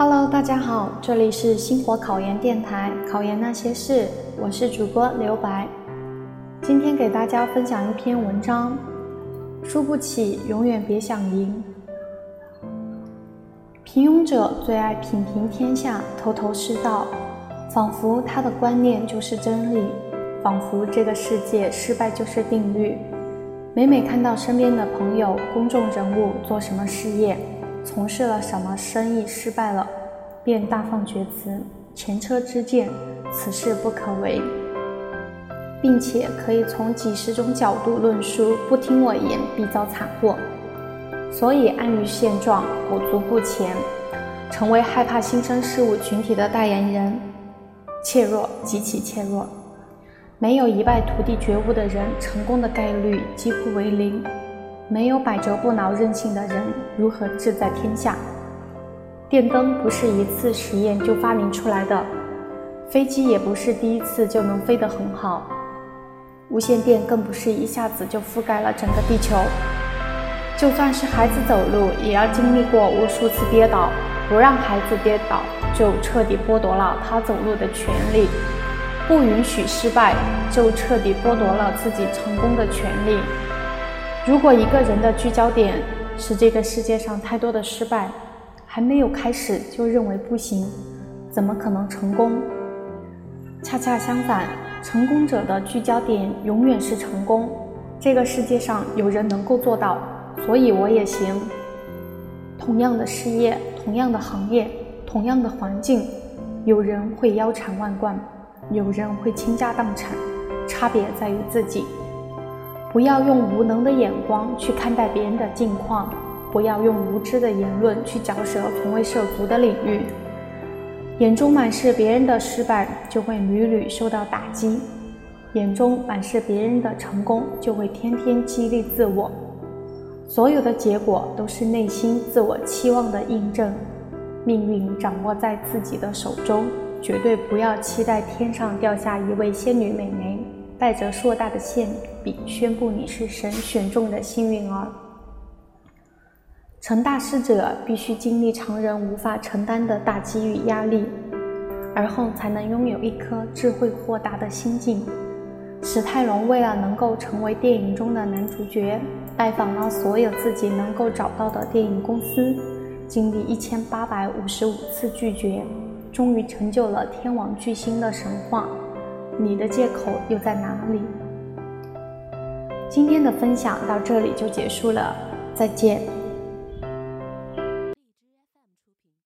Hello，大家好，这里是星火考研电台，考研那些事，我是主播刘白。今天给大家分享一篇文章：输不起，永远别想赢。平庸者最爱品评天下，头头是道，仿佛他的观念就是真理，仿佛这个世界失败就是定律。每每看到身边的朋友、公众人物做什么事业，从事了什么生意失败了，便大放厥词，前车之鉴，此事不可为，并且可以从几十种角度论述，不听我言必遭惨祸。所以安于现状，裹足不前，成为害怕新生事物群体的代言人，怯弱极其怯弱。没有一败涂地觉悟的人，成功的概率几乎为零；没有百折不挠韧性的人，如何志在天下？电灯不是一次实验就发明出来的，飞机也不是第一次就能飞得很好，无线电更不是一下子就覆盖了整个地球。就算是孩子走路，也要经历过无数次跌倒，不让孩子跌倒，就彻底剥夺了他走路的权利。不允许失败，就彻底剥夺了自己成功的权利。如果一个人的聚焦点是这个世界上太多的失败，还没有开始就认为不行，怎么可能成功？恰恰相反，成功者的聚焦点永远是成功。这个世界上有人能够做到，所以我也行。同样的事业，同样的行业，同样的环境，有人会腰缠万贯。有人会倾家荡产，差别在于自己。不要用无能的眼光去看待别人的境况，不要用无知的言论去嚼舌从未涉足的领域。眼中满是别人的失败，就会屡屡受到打击；眼中满是别人的成功，就会天天激励自我。所有的结果都是内心自我期望的印证。命运掌握在自己的手中。绝对不要期待天上掉下一位仙女美眉，带着硕大的馅饼，宣布你是神选中的幸运儿。成大事者必须经历常人无法承担的大机遇压力，而后才能拥有一颗智慧豁达的心境。史泰龙为了能够成为电影中的男主角，拜访了所有自己能够找到的电影公司，经历一千八百五十五次拒绝。终于成就了天王巨星的神话，你的借口又在哪里？今天的分享到这里就结束了，再见。